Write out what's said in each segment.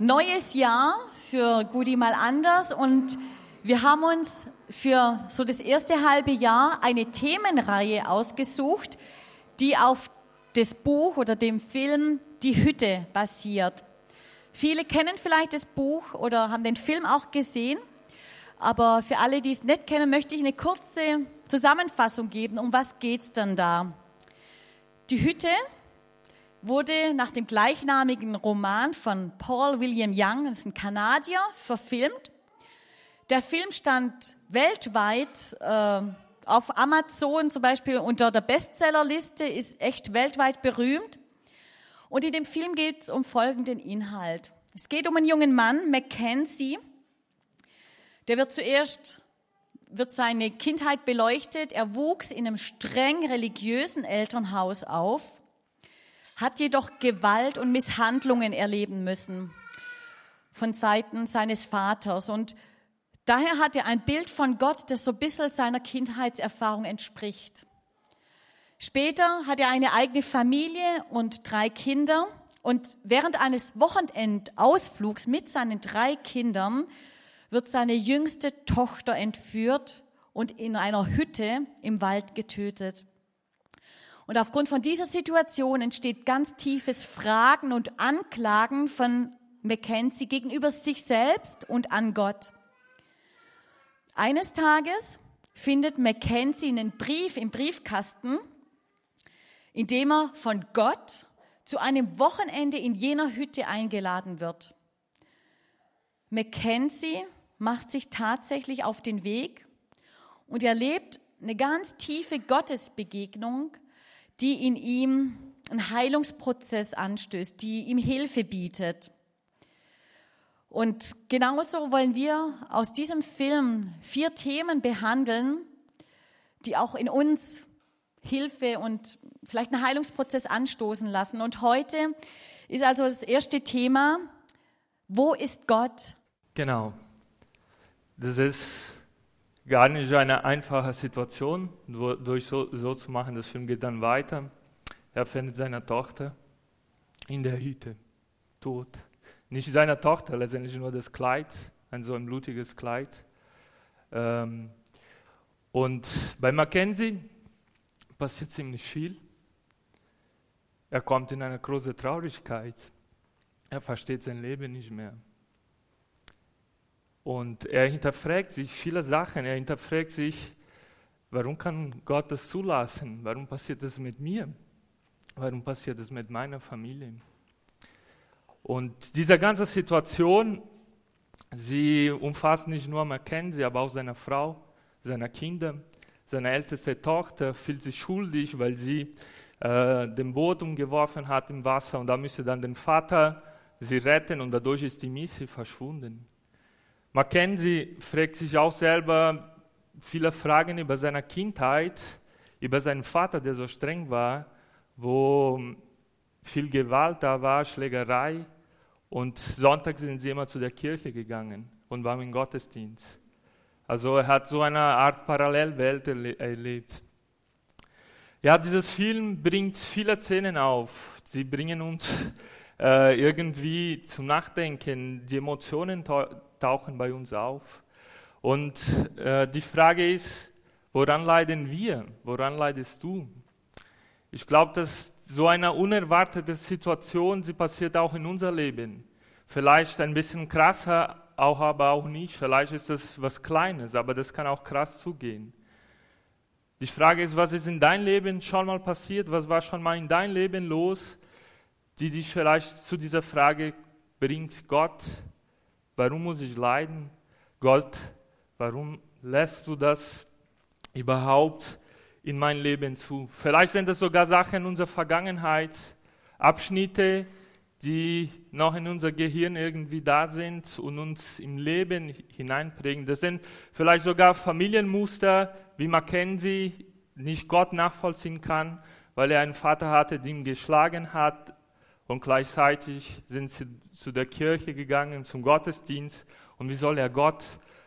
Neues Jahr für Gudi mal anders und wir haben uns für so das erste halbe Jahr eine Themenreihe ausgesucht, die auf das Buch oder dem Film Die Hütte basiert. Viele kennen vielleicht das Buch oder haben den Film auch gesehen, aber für alle, die es nicht kennen, möchte ich eine kurze Zusammenfassung geben, um was geht's dann da? Die Hütte wurde nach dem gleichnamigen Roman von Paul William Young, das ist ein Kanadier, verfilmt. Der Film stand weltweit äh, auf Amazon zum Beispiel unter der Bestsellerliste, ist echt weltweit berühmt. Und in dem Film geht es um folgenden Inhalt. Es geht um einen jungen Mann, Mackenzie. Der wird zuerst, wird seine Kindheit beleuchtet. Er wuchs in einem streng religiösen Elternhaus auf hat jedoch Gewalt und Misshandlungen erleben müssen von Seiten seines Vaters. Und daher hat er ein Bild von Gott, das so ein bisschen seiner Kindheitserfahrung entspricht. Später hat er eine eigene Familie und drei Kinder. Und während eines Wochenendausflugs mit seinen drei Kindern wird seine jüngste Tochter entführt und in einer Hütte im Wald getötet. Und aufgrund von dieser Situation entsteht ganz tiefes Fragen und Anklagen von Mackenzie gegenüber sich selbst und an Gott. Eines Tages findet Mackenzie einen Brief im Briefkasten, in dem er von Gott zu einem Wochenende in jener Hütte eingeladen wird. Mackenzie macht sich tatsächlich auf den Weg und erlebt eine ganz tiefe Gottesbegegnung die in ihm einen Heilungsprozess anstößt, die ihm Hilfe bietet. Und genauso wollen wir aus diesem Film vier Themen behandeln, die auch in uns Hilfe und vielleicht einen Heilungsprozess anstoßen lassen. Und heute ist also das erste Thema, wo ist Gott? Genau. Das ist gar nicht eine einfache Situation, durch so, so zu machen. Das Film geht dann weiter. Er findet seine Tochter in der Hütte, tot. Nicht seine Tochter, letztendlich nur das Kleid, ein so ein blutiges Kleid. Ähm, und bei Mackenzie passiert ziemlich viel. Er kommt in eine große Traurigkeit. Er versteht sein Leben nicht mehr. Und er hinterfragt sich viele Sachen. Er hinterfragt sich, warum kann Gott das zulassen? Warum passiert das mit mir? Warum passiert das mit meiner Familie? Und diese ganze Situation, sie umfasst nicht nur Mackenzie, aber auch seine Frau, seine Kinder. Seine älteste Tochter fühlt sich schuldig, weil sie äh, den Boot umgeworfen hat im Wasser und da müsste dann den Vater sie retten und dadurch ist die Missy verschwunden. Mackenzie fragt sich auch selber viele Fragen über seine Kindheit, über seinen Vater, der so streng war, wo viel Gewalt da war, Schlägerei. Und Sonntag sind sie immer zu der Kirche gegangen und waren im Gottesdienst. Also er hat so eine Art Parallelwelt erlebt. Ja, dieses Film bringt viele Szenen auf. Sie bringen uns äh, irgendwie zum Nachdenken. Die Emotionen tauchen bei uns auf. Und äh, die Frage ist, woran leiden wir? Woran leidest du? Ich glaube, dass so eine unerwartete Situation, sie passiert auch in unser Leben. Vielleicht ein bisschen krasser, auch aber auch nicht. Vielleicht ist das was Kleines, aber das kann auch krass zugehen. Die Frage ist, was ist in deinem Leben schon mal passiert? Was war schon mal in deinem Leben los, die dich vielleicht zu dieser Frage bringt, Gott, Warum muss ich leiden? Gott, warum lässt du das überhaupt in mein Leben zu? Vielleicht sind es sogar Sachen unserer Vergangenheit, Abschnitte, die noch in unser Gehirn irgendwie da sind und uns im Leben hineinprägen. Das sind vielleicht sogar Familienmuster, wie Mackenzie nicht Gott nachvollziehen kann, weil er einen Vater hatte, der ihn geschlagen hat, und gleichzeitig sind sie zu der Kirche gegangen, zum Gottesdienst. Und wie soll er Gott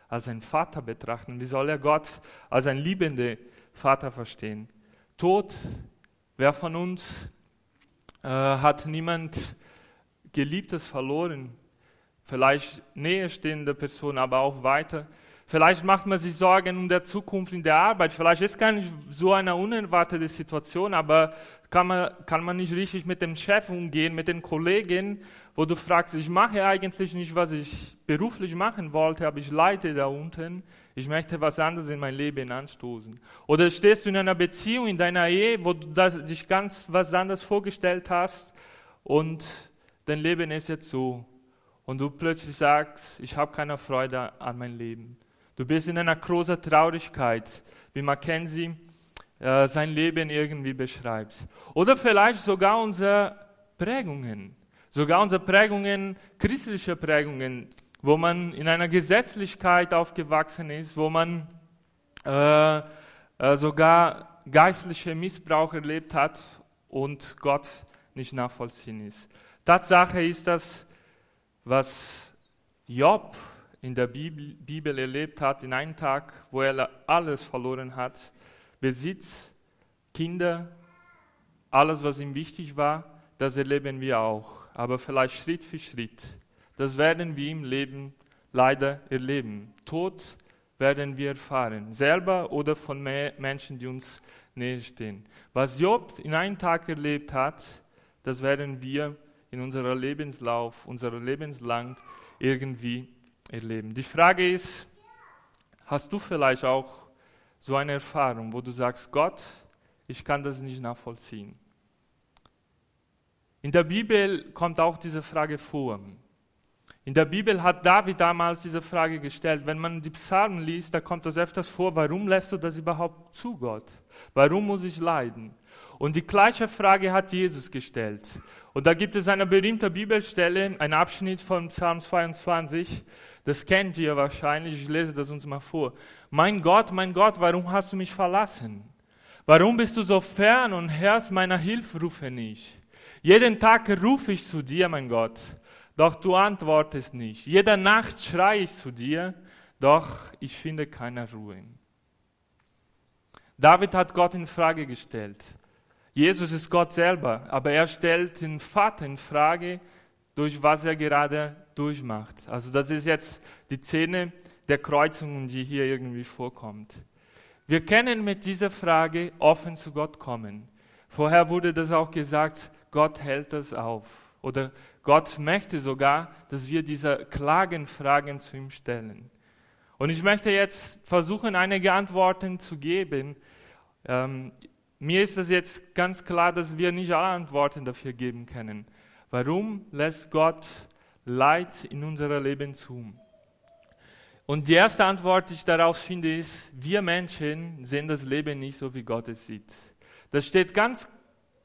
als ein Vater betrachten? Wie soll er Gott als ein liebender Vater verstehen? Tod, wer von uns äh, hat niemand Geliebtes verloren? vielleicht näher stehende Person, aber auch weiter. Vielleicht macht man sich Sorgen um die Zukunft in der Arbeit. Vielleicht ist gar nicht so eine unerwartete Situation, aber kann man, kann man nicht richtig mit dem Chef umgehen, mit den Kollegen, wo du fragst, ich mache eigentlich nicht, was ich beruflich machen wollte, aber ich leite da unten. Ich möchte was anderes in mein Leben anstoßen. Oder stehst du in einer Beziehung, in deiner Ehe, wo du dich ganz was anderes vorgestellt hast und dein Leben ist jetzt so. Und du plötzlich sagst, ich habe keine Freude an meinem Leben. Du bist in einer großen Traurigkeit, wie Mackenzie äh, sein Leben irgendwie beschreibt. Oder vielleicht sogar unsere Prägungen, sogar unsere Prägungen, christliche Prägungen, wo man in einer Gesetzlichkeit aufgewachsen ist, wo man äh, äh, sogar geistliche Missbrauch erlebt hat und Gott nicht nachvollziehen ist. Tatsache ist das, was Job in der Bibel, erlebt hat, in einem Tag, wo er alles verloren hat, Besitz, Kinder, alles, was ihm wichtig war, das erleben wir auch. Aber vielleicht Schritt für Schritt. Das werden wir im Leben leider erleben. Tod werden wir erfahren, selber oder von Menschen, die uns näher stehen. Was Job in einem Tag erlebt hat, das werden wir in unserer Lebenslauf, unserer Lebenslang irgendwie erleben. Die Frage ist, hast du vielleicht auch so eine Erfahrung, wo du sagst, Gott, ich kann das nicht nachvollziehen? In der Bibel kommt auch diese Frage vor. In der Bibel hat David damals diese Frage gestellt. Wenn man die Psalmen liest, da kommt das öfters vor, warum lässt du das überhaupt zu, Gott? Warum muss ich leiden? Und die gleiche Frage hat Jesus gestellt. Und da gibt es eine berühmte Bibelstelle, ein Abschnitt von Psalm 22, das kennt ihr wahrscheinlich, ich lese das uns mal vor. Mein Gott, mein Gott, warum hast du mich verlassen? Warum bist du so fern und hörst meiner Hilferufe nicht? Jeden Tag rufe ich zu dir, mein Gott, doch du antwortest nicht. Jede Nacht schreie ich zu dir, doch ich finde keine Ruhe. David hat Gott in Frage gestellt. Jesus ist Gott selber, aber er stellt den Vater in Frage, durch was er gerade durchmacht. Also das ist jetzt die Szene der Kreuzung, die hier irgendwie vorkommt. Wir können mit dieser Frage offen zu Gott kommen. Vorher wurde das auch gesagt, Gott hält das auf. Oder Gott möchte sogar, dass wir diese Klagenfragen zu ihm stellen. Und ich möchte jetzt versuchen, einige Antworten zu geben. Ähm, mir ist es jetzt ganz klar, dass wir nicht alle Antworten dafür geben können. Warum lässt Gott Leid in unser Leben zu? Und die erste Antwort, die ich darauf finde, ist, wir Menschen sehen das Leben nicht so, wie Gott es sieht. Das steht ganz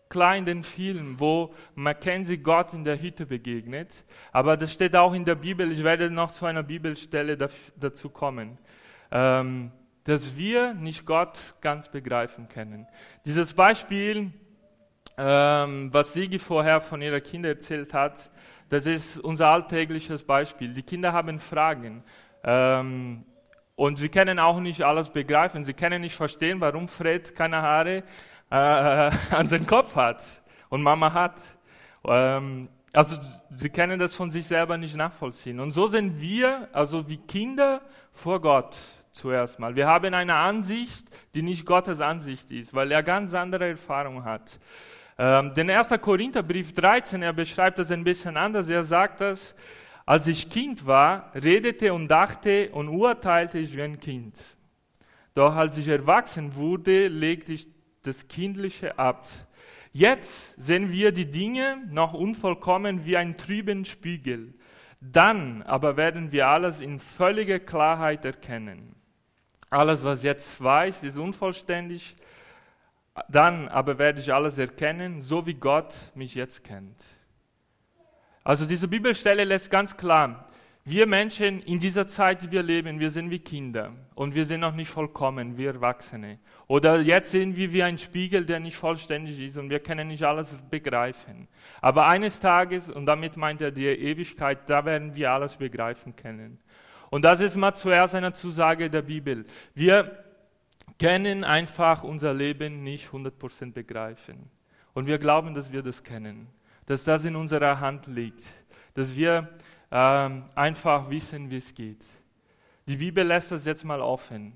klar in den Filmen, wo Mackenzie Gott in der Hütte begegnet. Aber das steht auch in der Bibel. Ich werde noch zu einer Bibelstelle dazu kommen. Ähm, dass wir nicht Gott ganz begreifen können. Dieses Beispiel ähm, was Sigi vorher von ihrer Kinder erzählt hat, das ist unser alltägliches Beispiel. Die Kinder haben Fragen. Ähm, und sie können auch nicht alles begreifen. Sie können nicht verstehen, warum Fred keine Haare äh, an seinem Kopf hat und Mama hat. Ähm, also sie können das von sich selber nicht nachvollziehen. Und so sind wir, also wie Kinder vor Gott zuerst mal. Wir haben eine Ansicht, die nicht Gottes Ansicht ist, weil er ganz andere Erfahrungen hat. Ähm, den 1. Korintherbrief 13, er beschreibt das ein bisschen anders. Er sagt das, als ich Kind war, redete und dachte und urteilte ich wie ein Kind. Doch als ich erwachsen wurde, legte ich das Kindliche ab. Jetzt sehen wir die Dinge noch unvollkommen wie ein trüben Spiegel. Dann aber werden wir alles in völliger Klarheit erkennen. Alles, was jetzt weiß, ist unvollständig, dann aber werde ich alles erkennen, so wie Gott mich jetzt kennt. Also diese Bibelstelle lässt ganz klar, wir Menschen in dieser Zeit, die wir leben, wir sind wie Kinder und wir sind noch nicht vollkommen, wir Erwachsene. Oder jetzt sind wir wie ein Spiegel, der nicht vollständig ist und wir können nicht alles begreifen. Aber eines Tages, und damit meint er die Ewigkeit, da werden wir alles begreifen können. Und das ist mal zuerst eine Zusage der Bibel. Wir können einfach unser Leben nicht 100% begreifen. Und wir glauben, dass wir das kennen, dass das in unserer Hand liegt, dass wir ähm, einfach wissen, wie es geht. Die Bibel lässt das jetzt mal offen.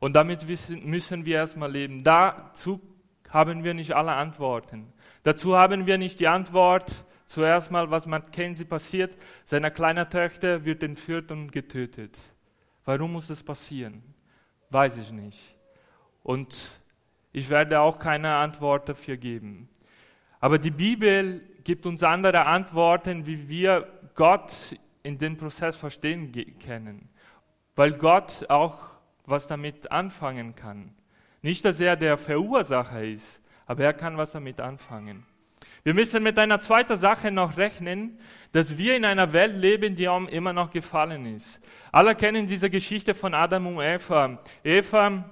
Und damit müssen wir erstmal leben. Dazu haben wir nicht alle Antworten. Dazu haben wir nicht die Antwort, zuerst mal, was Mackenzie passiert. Seine kleine Tochter wird entführt und getötet. Warum muss das passieren? Weiß ich nicht. Und ich werde auch keine Antwort dafür geben. Aber die Bibel gibt uns andere Antworten, wie wir Gott in den Prozess verstehen können. Weil Gott auch was damit anfangen kann. Nicht, dass er der Verursacher ist, aber er kann was damit anfangen. Wir müssen mit einer zweiten Sache noch rechnen, dass wir in einer Welt leben, die immer noch gefallen ist. Alle kennen diese Geschichte von Adam und Eva. Eva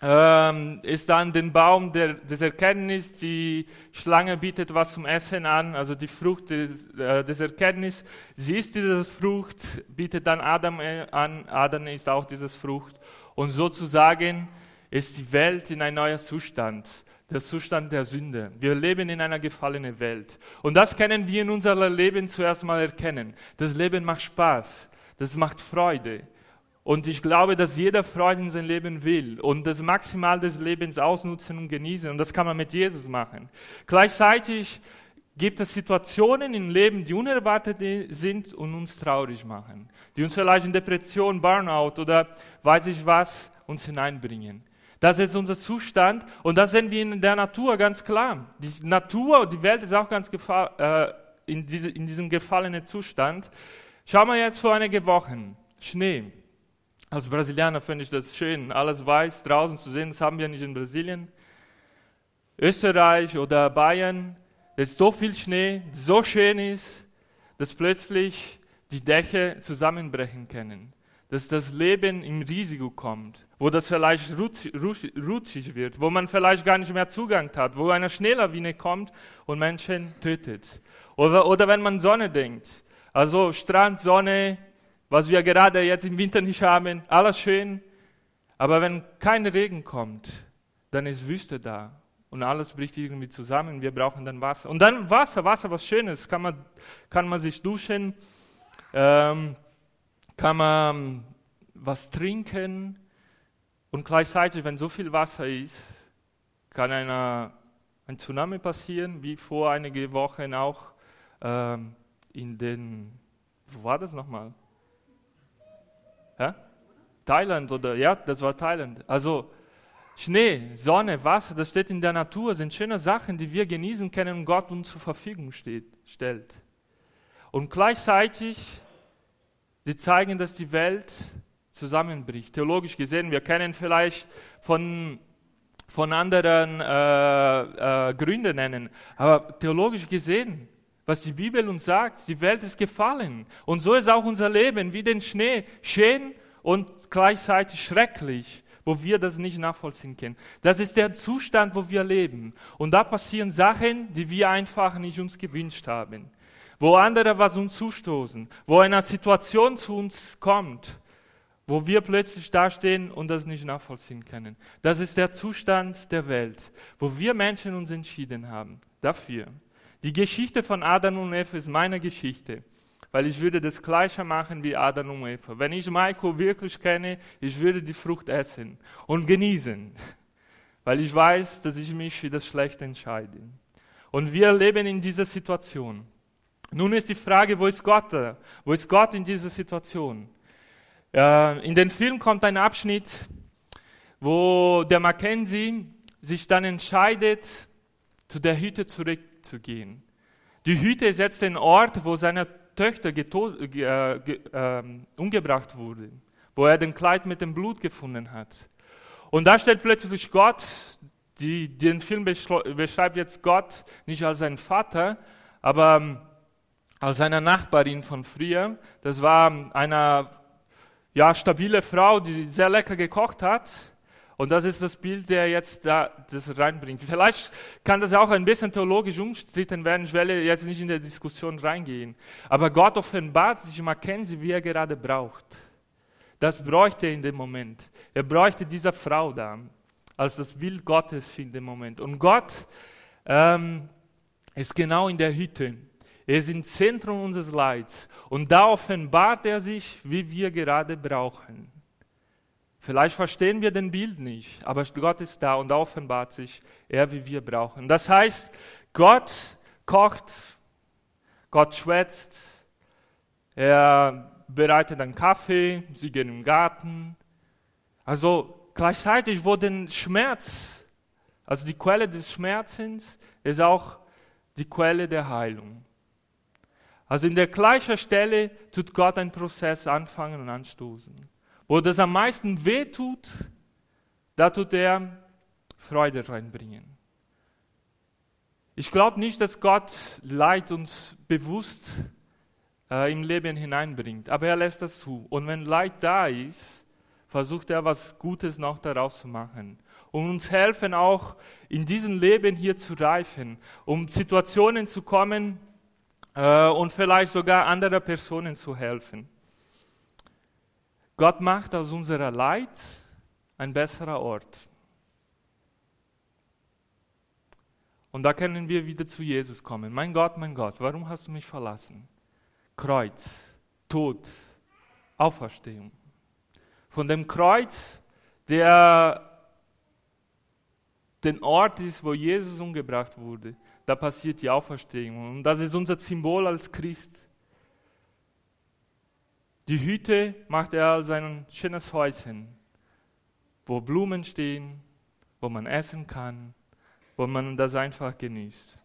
ähm, ist dann den Baum der, des Erkenntnis, die Schlange bietet was zum Essen an, also die Frucht des, äh, des Erkenntnis. Sie isst diese Frucht, bietet dann Adam äh, an, Adam isst auch diese Frucht. Und sozusagen ist die Welt in ein neuer Zustand, der Zustand der Sünde. Wir leben in einer gefallenen Welt. Und das können wir in unserem Leben zuerst mal erkennen. Das Leben macht Spaß, das macht Freude. Und ich glaube, dass jeder Freude in sein Leben will und das Maximal des Lebens ausnutzen und genießen. Und das kann man mit Jesus machen. Gleichzeitig gibt es Situationen im Leben, die unerwartet sind und uns traurig machen. Die uns vielleicht in Depression, Burnout oder weiß ich was uns hineinbringen. Das ist unser Zustand und das sehen wir in der Natur ganz klar. Die Natur, die Welt ist auch ganz äh, in, diese, in diesem gefallenen Zustand. Schauen wir jetzt vor einige Wochen. Schnee. Als Brasilianer finde ich das schön, alles weiß draußen zu sehen. Das haben wir nicht in Brasilien. Österreich oder Bayern, es ist so viel Schnee, so schön ist, dass plötzlich die Dächer zusammenbrechen können. Dass das Leben im Risiko kommt, wo das vielleicht rutschig wird, wo man vielleicht gar nicht mehr Zugang hat, wo eine Schneelawine kommt und Menschen tötet. Oder, oder wenn man Sonne denkt. Also Strand, Sonne, was wir gerade jetzt im Winter nicht haben, alles schön. Aber wenn kein Regen kommt, dann ist Wüste da und alles bricht irgendwie zusammen. Wir brauchen dann Wasser. Und dann Wasser, Wasser, was Schönes. Kann man, kann man sich duschen, ähm, kann man was trinken und gleichzeitig, wenn so viel Wasser ist, kann eine, ein Tsunami passieren, wie vor einigen Wochen auch ähm, in den, wo war das nochmal? Ja? Thailand oder ja, das war Thailand. Also Schnee, Sonne, Wasser, das steht in der Natur, sind schöne Sachen, die wir genießen können und Gott uns zur Verfügung steht, stellt. Und gleichzeitig, sie zeigen, dass die Welt zusammenbricht. Theologisch gesehen, wir kennen vielleicht von, von anderen äh, äh, Gründen nennen, aber theologisch gesehen was die Bibel uns sagt. Die Welt ist gefallen. Und so ist auch unser Leben wie den Schnee. Schön und gleichzeitig schrecklich, wo wir das nicht nachvollziehen können. Das ist der Zustand, wo wir leben. Und da passieren Sachen, die wir einfach nicht uns gewünscht haben. Wo andere was uns zustoßen. Wo eine Situation zu uns kommt, wo wir plötzlich dastehen und das nicht nachvollziehen können. Das ist der Zustand der Welt, wo wir Menschen uns entschieden haben dafür. Die Geschichte von Adam und Eva ist meine Geschichte, weil ich würde das Gleiche machen wie Adam und Eva. Wenn ich Michael wirklich kenne, ich würde die Frucht essen und genießen, weil ich weiß, dass ich mich für das Schlechte entscheide. Und wir leben in dieser Situation. Nun ist die Frage, wo ist Gott? Wo ist Gott in dieser Situation? In den Film kommt ein Abschnitt, wo der Mackenzie sich dann entscheidet, zu der Hütte zurück zu gehen. Die Hütte ist jetzt ein Ort, wo seine Töchter äh, äh, umgebracht wurden, wo er den Kleid mit dem Blut gefunden hat. Und da stellt plötzlich Gott, die, den Film beschreibt jetzt Gott nicht als sein Vater, aber ähm, als seine Nachbarin von früher. Das war eine ja, stabile Frau, die sehr lecker gekocht hat. Und das ist das Bild, der jetzt da das reinbringt. Vielleicht kann das auch ein bisschen theologisch umstritten werden. Ich werde jetzt nicht in der Diskussion reingehen. Aber Gott offenbart sich Mackenzie, wie er gerade braucht. Das bräuchte er in dem Moment. Er bräuchte diese Frau da als das Bild Gottes in dem Moment. Und Gott ähm, ist genau in der Hütte. Er ist im Zentrum unseres Leids. Und da offenbart er sich, wie wir gerade brauchen. Vielleicht verstehen wir den Bild nicht, aber Gott ist da und da offenbart sich er, wie wir brauchen. Das heißt, Gott kocht, Gott schwätzt, er bereitet einen Kaffee, sie gehen im Garten. Also gleichzeitig, wo den Schmerz, also die Quelle des Schmerzens, ist auch die Quelle der Heilung. Also in der gleichen Stelle tut Gott einen Prozess anfangen und anstoßen. Wo das am meisten weh tut, da tut er Freude reinbringen. Ich glaube nicht, dass Gott Leid uns bewusst äh, im Leben hineinbringt, aber er lässt das zu. Und wenn Leid da ist, versucht er was Gutes noch daraus zu machen. Um uns helfen, auch in diesem Leben hier zu reifen, um Situationen zu kommen äh, und vielleicht sogar anderen Personen zu helfen. Gott macht aus unserer Leid ein besserer Ort. Und da können wir wieder zu Jesus kommen. Mein Gott, mein Gott, warum hast du mich verlassen? Kreuz, Tod, Auferstehung. Von dem Kreuz, der den Ort ist, wo Jesus umgebracht wurde, da passiert die Auferstehung. Und das ist unser Symbol als Christ. Die Hütte macht er als ein schönes Häuschen, wo Blumen stehen, wo man essen kann, wo man das einfach genießt.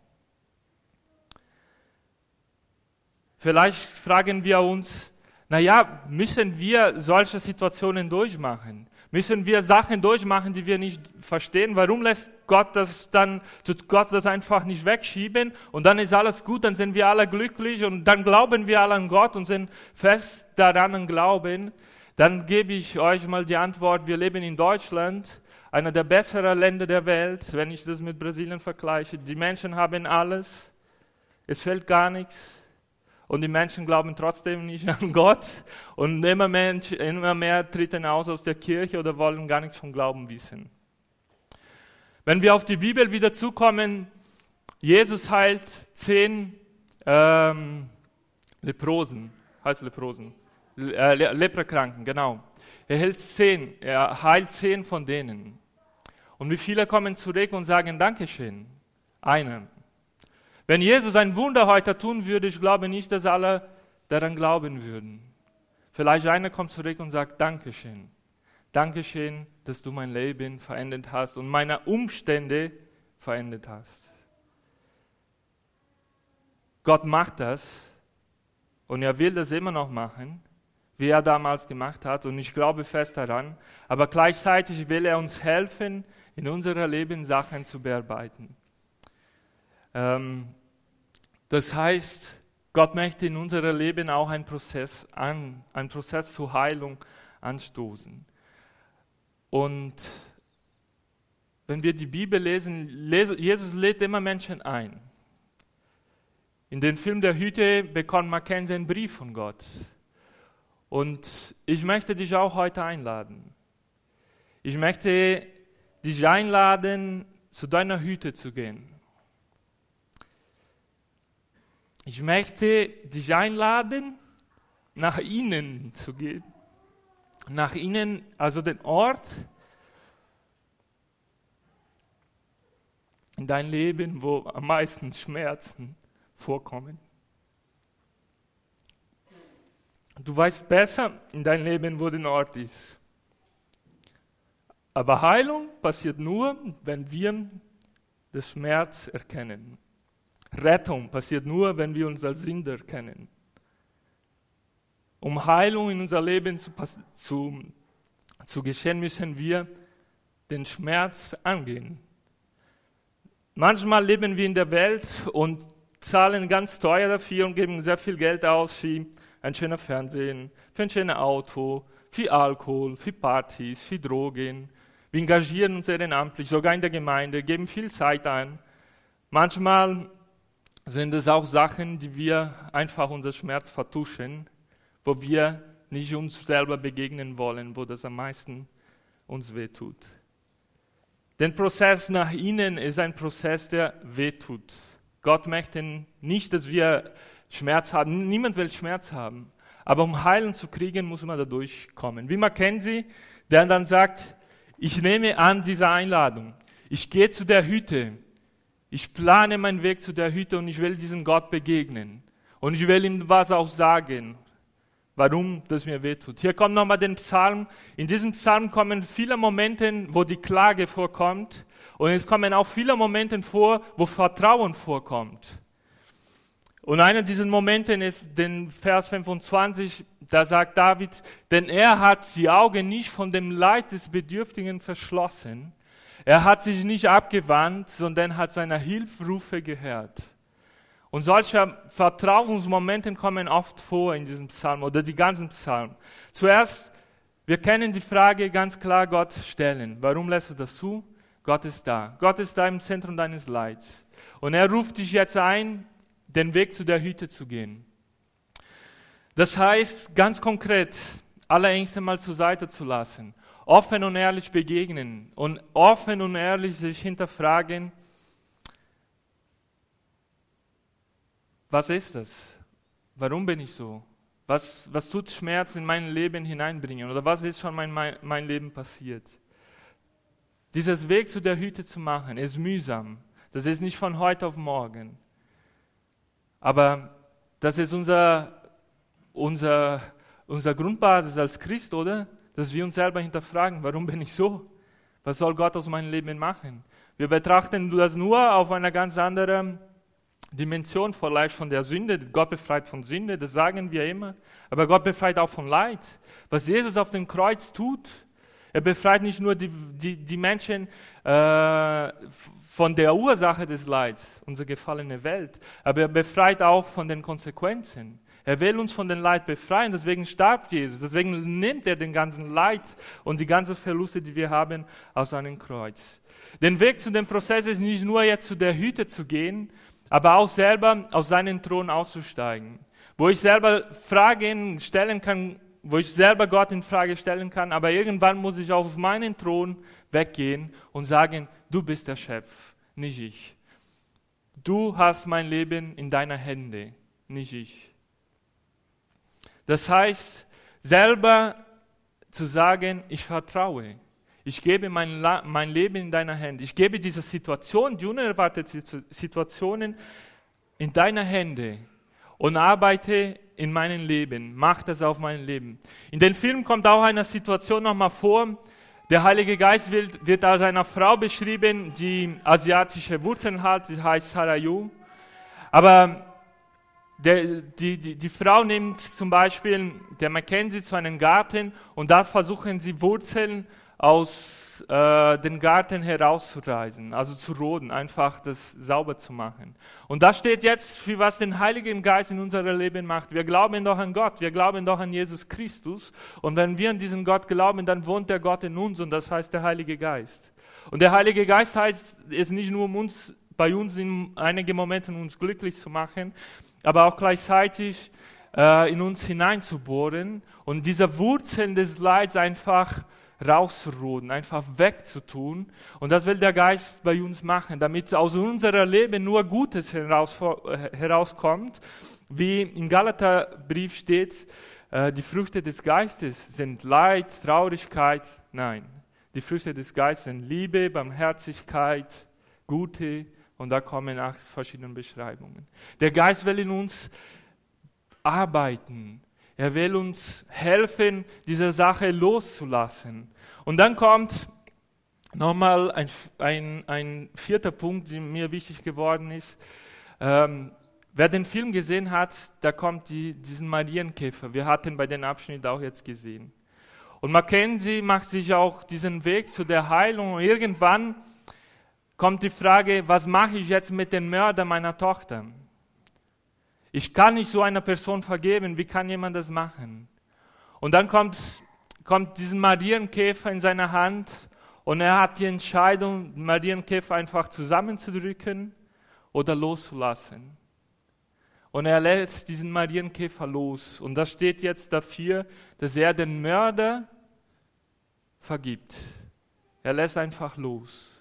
Vielleicht fragen wir uns, naja, müssen wir solche Situationen durchmachen? Müssen wir Sachen durchmachen, die wir nicht verstehen? Warum lässt Gott das dann, tut Gott das einfach nicht wegschieben und dann ist alles gut, dann sind wir alle glücklich und dann glauben wir alle an Gott und sind fest daran und glauben? Dann gebe ich euch mal die Antwort, wir leben in Deutschland, einer der besseren Länder der Welt, wenn ich das mit Brasilien vergleiche. Die Menschen haben alles, es fehlt gar nichts. Und die Menschen glauben trotzdem nicht an Gott. Und immer mehr, immer mehr treten aus aus der Kirche oder wollen gar nichts vom Glauben wissen. Wenn wir auf die Bibel wieder zukommen, Jesus heilt zehn ähm, Leprosen, heißt Leprosen, äh, Leprakranken, genau. Er hält zehn, er heilt zehn von denen. Und wie viele kommen zurück und sagen Dankeschön? Einer. Wenn Jesus ein Wunder heute tun würde, ich glaube nicht, dass alle daran glauben würden. Vielleicht einer kommt zurück und sagt Dankeschön. Dankeschön, dass du mein Leben verändert hast und meine Umstände verändert hast. Gott macht das und er will das immer noch machen, wie er damals gemacht hat und ich glaube fest daran, aber gleichzeitig will er uns helfen, in unserer Leben Sachen zu bearbeiten. Ähm, das heißt, Gott möchte in unserem Leben auch einen Prozess, an, einen Prozess zur Heilung anstoßen. Und wenn wir die Bibel lesen, Jesus lädt immer Menschen ein. In dem Film Der Hüte bekommt Mackenzie einen Brief von Gott. Und ich möchte dich auch heute einladen. Ich möchte dich einladen, zu deiner Hüte zu gehen. Ich möchte dich einladen, nach innen zu gehen. Nach innen, also den Ort in dein Leben, wo am meisten Schmerzen vorkommen. Du weißt besser in dein Leben, wo der Ort ist. Aber Heilung passiert nur, wenn wir den Schmerz erkennen. Rettung passiert nur, wenn wir uns als Sünder kennen. Um Heilung in unser Leben zu, zu, zu geschehen, müssen wir den Schmerz angehen. Manchmal leben wir in der Welt und zahlen ganz teuer dafür und geben sehr viel Geld aus für ein schönes Fernsehen, für ein schönes Auto, für Alkohol, für Partys, für Drogen. Wir engagieren uns ehrenamtlich, sogar in der Gemeinde, geben viel Zeit ein. Manchmal sind es auch Sachen, die wir einfach unser Schmerz vertuschen, wo wir nicht uns selber begegnen wollen, wo das am meisten uns wehtut. Der Prozess nach innen ist ein Prozess, der wehtut. Gott möchte nicht, dass wir Schmerz haben. Niemand will Schmerz haben. Aber um Heilung zu kriegen, muss man da durchkommen. Wie Mackenzie, der dann sagt, ich nehme an diese Einladung. Ich gehe zu der Hütte. Ich plane meinen Weg zu der Hütte und ich will diesen Gott begegnen. Und ich will ihm was auch sagen, warum das mir wehtut. Hier kommt nochmal den Psalm. In diesem Psalm kommen viele Momente, wo die Klage vorkommt. Und es kommen auch viele Momente vor, wo Vertrauen vorkommt. Und einer dieser Momente ist den Vers 25, da sagt David, denn er hat die Augen nicht von dem Leid des Bedürftigen verschlossen. Er hat sich nicht abgewandt, sondern hat seine Hilfrufe gehört. Und solche Vertrauensmomente kommen oft vor in diesem Psalm oder die ganzen Psalmen. Zuerst, wir können die Frage ganz klar Gott stellen. Warum lässt du das zu? Gott ist da. Gott ist da im Zentrum deines Leids. Und er ruft dich jetzt ein, den Weg zu der Hütte zu gehen. Das heißt, ganz konkret, alle Ängste mal zur Seite zu lassen, offen und ehrlich begegnen und offen und ehrlich sich hinterfragen, Was ist das? Warum bin ich so? Was, was tut Schmerz in mein Leben hineinbringen? Oder was ist schon mein, mein, mein Leben passiert? Dieses Weg zu der Hütte zu machen, ist mühsam. Das ist nicht von heute auf morgen. Aber das ist unser, unser, unser Grundbasis als Christ, oder? Dass wir uns selber hinterfragen, warum bin ich so? Was soll Gott aus meinem Leben machen? Wir betrachten das nur auf einer ganz anderen Dimension vielleicht von der Sünde. Gott befreit von Sünde, das sagen wir immer. Aber Gott befreit auch von Leid. Was Jesus auf dem Kreuz tut, er befreit nicht nur die, die, die Menschen äh, von der Ursache des Leids, unsere gefallene Welt, aber er befreit auch von den Konsequenzen. Er will uns von dem Leid befreien, deswegen starb Jesus, deswegen nimmt er den ganzen Leid und die ganzen Verluste, die wir haben, auf seinem Kreuz. Den Weg zu dem Prozess ist nicht nur jetzt zu der Hütte zu gehen, aber auch selber aus seinem Thron auszusteigen. Wo ich selber Fragen stellen kann, wo ich selber Gott in Frage stellen kann, aber irgendwann muss ich auf meinen Thron weggehen und sagen, du bist der Chef, nicht ich. Du hast mein Leben in deiner Hände, nicht ich. Das heißt, selber zu sagen, ich vertraue. Ich gebe mein, mein Leben in deiner Hände. Ich gebe diese Situation, die unerwarteten Situationen in deine Hände und arbeite in meinem Leben. Mach das auf mein Leben. In dem Film kommt auch eine Situation nochmal vor. Der Heilige Geist wird, wird als eine Frau beschrieben, die asiatische Wurzeln hat. Sie heißt Sarayu. Aber der, die, die, die Frau nimmt zum Beispiel der Mackenzie zu einem Garten und da versuchen sie Wurzeln aus äh, den Garten herauszureißen, also zu roden, einfach das sauber zu machen. Und das steht jetzt für was den Heiligen Geist in unserem Leben macht. Wir glauben doch an Gott, wir glauben doch an Jesus Christus. Und wenn wir an diesen Gott glauben, dann wohnt der Gott in uns und das heißt der Heilige Geist. Und der Heilige Geist heißt es nicht nur um uns, bei uns in einigen Momenten uns glücklich zu machen, aber auch gleichzeitig äh, in uns hineinzubohren und diese Wurzeln des Leids einfach rauszuroden, einfach wegzutun. Und das will der Geist bei uns machen, damit aus unserem Leben nur Gutes heraus, herauskommt. Wie im Galaterbrief steht, äh, die Früchte des Geistes sind Leid, Traurigkeit. Nein, die Früchte des Geistes sind Liebe, Barmherzigkeit, Gute. Und da kommen acht verschiedene Beschreibungen. Der Geist will in uns arbeiten. Er will uns helfen, diese Sache loszulassen. Und dann kommt nochmal ein, ein, ein vierter Punkt, der mir wichtig geworden ist. Ähm, wer den Film gesehen hat, da kommt die, diesen Marienkäfer. Wir hatten bei dem Abschnitt auch jetzt gesehen. Und Mackenzie macht sich auch diesen Weg zu der Heilung. Und irgendwann kommt die Frage, was mache ich jetzt mit dem Mörder meiner Tochter? Ich kann nicht so einer Person vergeben. Wie kann jemand das machen? Und dann kommt kommt diesen Marienkäfer in seine Hand und er hat die Entscheidung, den Marienkäfer einfach zusammenzudrücken oder loszulassen. Und er lässt diesen Marienkäfer los. Und das steht jetzt dafür, dass er den Mörder vergibt. Er lässt einfach los.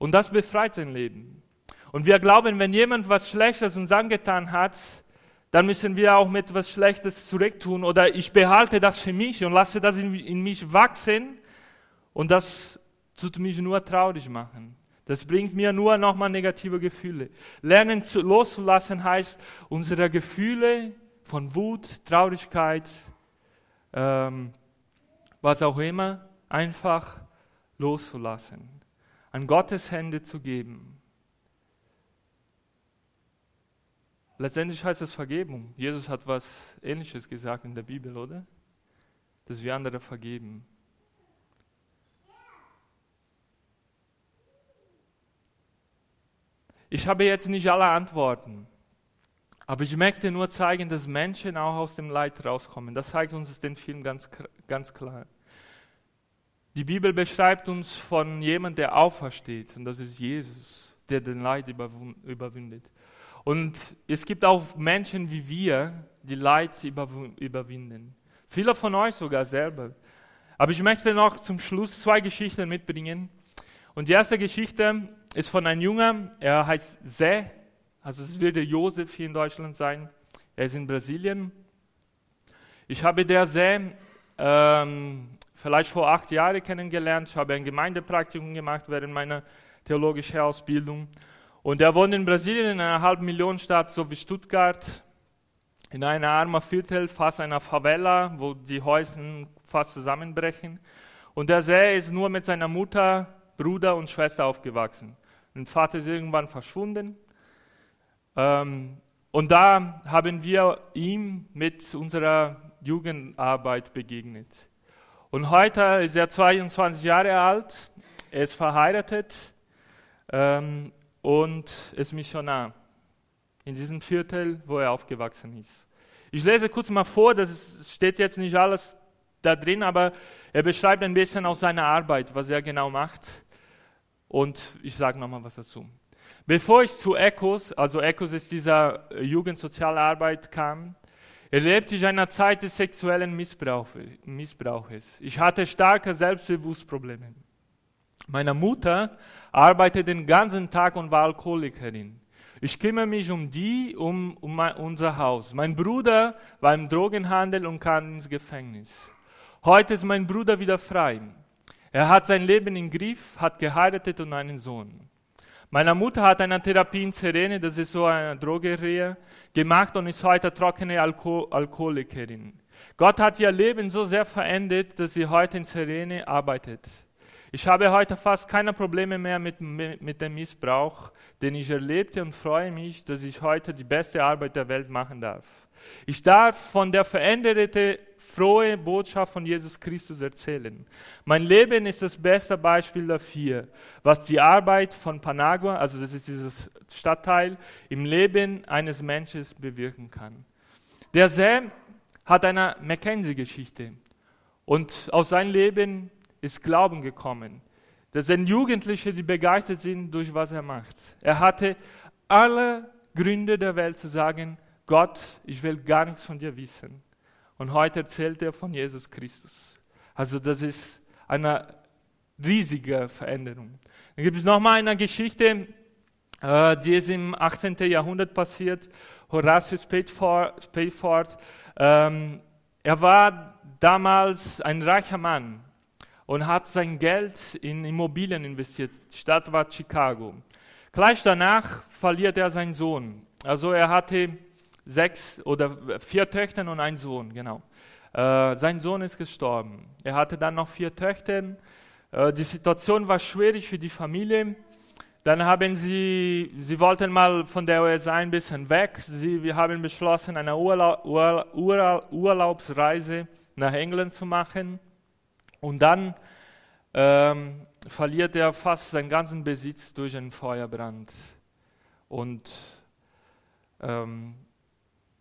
Und das befreit sein Leben. Und wir glauben, wenn jemand was Schlechtes uns angetan hat, dann müssen wir auch mit was Schlechtes zurücktun oder ich behalte das für mich und lasse das in, in mich wachsen und das tut mich nur traurig machen. Das bringt mir nur nochmal negative Gefühle. Lernen zu, loszulassen heißt, unsere Gefühle von Wut, Traurigkeit, ähm, was auch immer, einfach loszulassen, an Gottes Hände zu geben. Letztendlich heißt es Vergebung. Jesus hat was Ähnliches gesagt in der Bibel, oder? Dass wir andere vergeben. Ich habe jetzt nicht alle Antworten, aber ich möchte nur zeigen, dass Menschen auch aus dem Leid rauskommen. Das zeigt uns den Film ganz, ganz klar. Die Bibel beschreibt uns von jemandem, der aufersteht, und das ist Jesus, der den Leid überwindet. Und es gibt auch Menschen wie wir, die Leid überwinden. Viele von euch sogar selber. Aber ich möchte noch zum Schluss zwei Geschichten mitbringen. Und die erste Geschichte ist von einem Jungen, er heißt Se, also es wird Josef hier in Deutschland sein. Er ist in Brasilien. Ich habe der Se ähm, vielleicht vor acht Jahren kennengelernt. Ich habe ein Gemeindepraktikum gemacht während meiner theologischen Ausbildung. Und er wohnt in Brasilien in einer halben Million Stadt, so wie Stuttgart, in einer armen Viertel, fast einer Favela, wo die Häuser fast zusammenbrechen. Und der See ist nur mit seiner Mutter, Bruder und Schwester aufgewachsen. Der Vater ist irgendwann verschwunden. Ähm, und da haben wir ihm mit unserer Jugendarbeit begegnet. Und heute ist er 22 Jahre alt, er ist verheiratet ähm, und ist Missionar in diesem Viertel, wo er aufgewachsen ist. Ich lese kurz mal vor, das steht jetzt nicht alles da drin, aber er beschreibt ein bisschen aus seiner Arbeit, was er genau macht. Und ich sage nochmal was dazu. Bevor ich zu ECHOS, also ECHOS ist dieser Jugendsozialarbeit kam, erlebte ich eine Zeit des sexuellen Missbrauches. Ich hatte starke Selbstbewusstprobleme. Meine Mutter arbeitet den ganzen Tag und war Alkoholikerin. Ich kümmere mich um die, um, um mein, unser Haus. Mein Bruder war im Drogenhandel und kam ins Gefängnis. Heute ist mein Bruder wieder frei. Er hat sein Leben im Griff, hat geheiratet und einen Sohn. Meine Mutter hat eine Therapie in Serene, das ist so eine Drogerie, gemacht und ist heute trockene Alko Alkoholikerin. Gott hat ihr Leben so sehr verändert, dass sie heute in Serene arbeitet. Ich habe heute fast keine Probleme mehr mit, mit dem Missbrauch, den ich erlebte und freue mich, dass ich heute die beste Arbeit der Welt machen darf. Ich darf von der veränderten, frohe Botschaft von Jesus Christus erzählen. Mein Leben ist das beste Beispiel dafür, was die Arbeit von Panagua, also das ist dieses Stadtteil, im Leben eines Menschen bewirken kann. Der Sam hat eine Mackenzie-Geschichte und aus seinem Leben ist Glauben gekommen. Das sind Jugendliche, die begeistert sind durch was er macht. Er hatte alle Gründe der Welt zu sagen, Gott, ich will gar nichts von dir wissen. Und heute erzählt er von Jesus Christus. Also das ist eine riesige Veränderung. Dann gibt es nochmal eine Geschichte, äh, die ist im 18. Jahrhundert passiert. Horatius Spafford, ähm, er war damals ein reicher Mann und hat sein Geld in Immobilien investiert. Die Stadt war Chicago. Gleich danach verliert er seinen Sohn. Also er hatte sechs oder vier Töchter und einen Sohn, genau. Äh, sein Sohn ist gestorben. Er hatte dann noch vier Töchter. Äh, die Situation war schwierig für die Familie. Dann haben sie, sie wollten mal von der USA ein bisschen weg. Sie haben beschlossen, eine Urla Urla Urlaubsreise nach England zu machen. Und dann ähm, verliert er fast seinen ganzen Besitz durch einen Feuerbrand. Und ähm,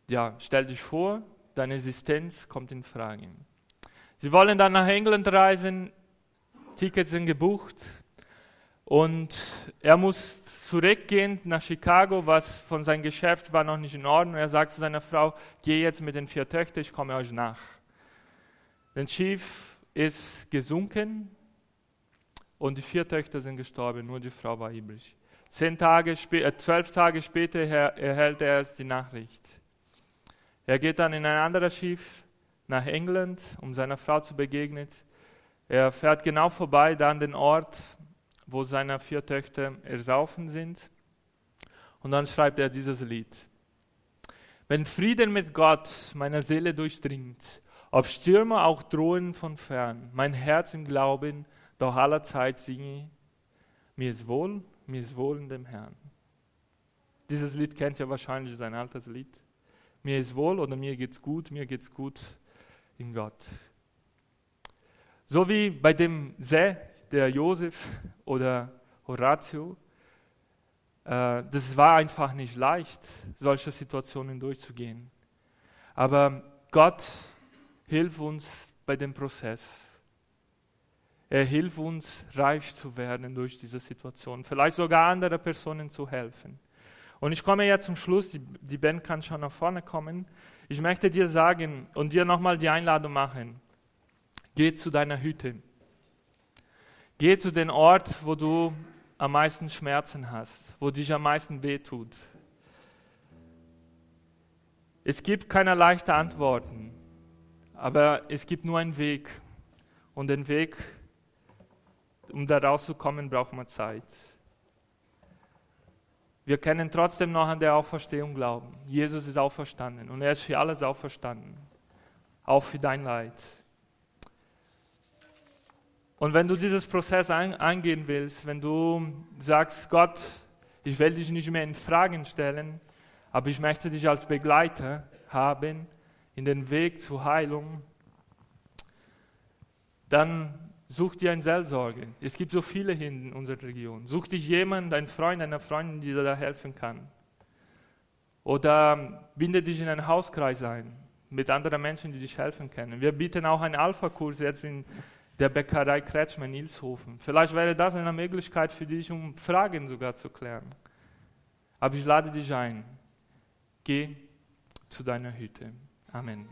ja, stell dich vor, deine Existenz kommt in Frage. Sie wollen dann nach England reisen, Tickets sind gebucht und er muss zurückgehen nach Chicago, was von seinem Geschäft war noch nicht in Ordnung. Er sagt zu seiner Frau, geh jetzt mit den vier Töchtern, ich komme euch nach. Der Schiff ist gesunken und die vier Töchter sind gestorben, nur die Frau war übrig. Zehn Tage, äh, zwölf Tage später erhält er erst die Nachricht. Er geht dann in ein anderes Schiff nach England, um seiner Frau zu begegnen. Er fährt genau vorbei, dann den Ort, wo seine vier Töchter ersaufen sind. Und dann schreibt er dieses Lied. Wenn Frieden mit Gott meine Seele durchdringt, ob Stürme auch drohen von fern, mein Herz im Glauben doch aller Zeit singe, mir ist wohl, mir ist wohl in dem Herrn. Dieses Lied kennt ihr wahrscheinlich, ist ein altes Lied. Mir ist wohl oder mir geht's gut, mir geht's gut in Gott. So wie bei dem See, der Josef oder Horatio, äh, das war einfach nicht leicht, solche Situationen durchzugehen. Aber Gott hilft uns bei dem Prozess. Er hilft uns, reich zu werden durch diese Situation, vielleicht sogar andere Personen zu helfen. Und ich komme jetzt zum Schluss, die, die Band kann schon nach vorne kommen. Ich möchte dir sagen und dir nochmal die Einladung machen. Geh zu deiner Hütte. Geh zu dem Ort, wo du am meisten Schmerzen hast, wo dich am meisten wehtut. Es gibt keine leichten Antworten, aber es gibt nur einen Weg. Und den Weg um da rauszukommen, braucht man Zeit. Wir können trotzdem noch an der Auferstehung glauben. Jesus ist auferstanden und er ist für alles auferstanden, auch für dein Leid. Und wenn du dieses Prozess eingehen willst, wenn du sagst, Gott, ich will dich nicht mehr in Fragen stellen, aber ich möchte dich als Begleiter haben in den Weg zur Heilung, dann Such dir eine Seelsorge. Es gibt so viele hier in unserer Region. Such dich jemand, ein Freund, eine Freundin, die dir da helfen kann. Oder binde dich in einen Hauskreis ein mit anderen Menschen, die dich helfen können. Wir bieten auch einen Alpha-Kurs jetzt in der Bäckerei Kretschmer in Ilshofen. Vielleicht wäre das eine Möglichkeit für dich, um Fragen sogar zu klären. Aber ich lade dich ein. Geh zu deiner Hütte. Amen.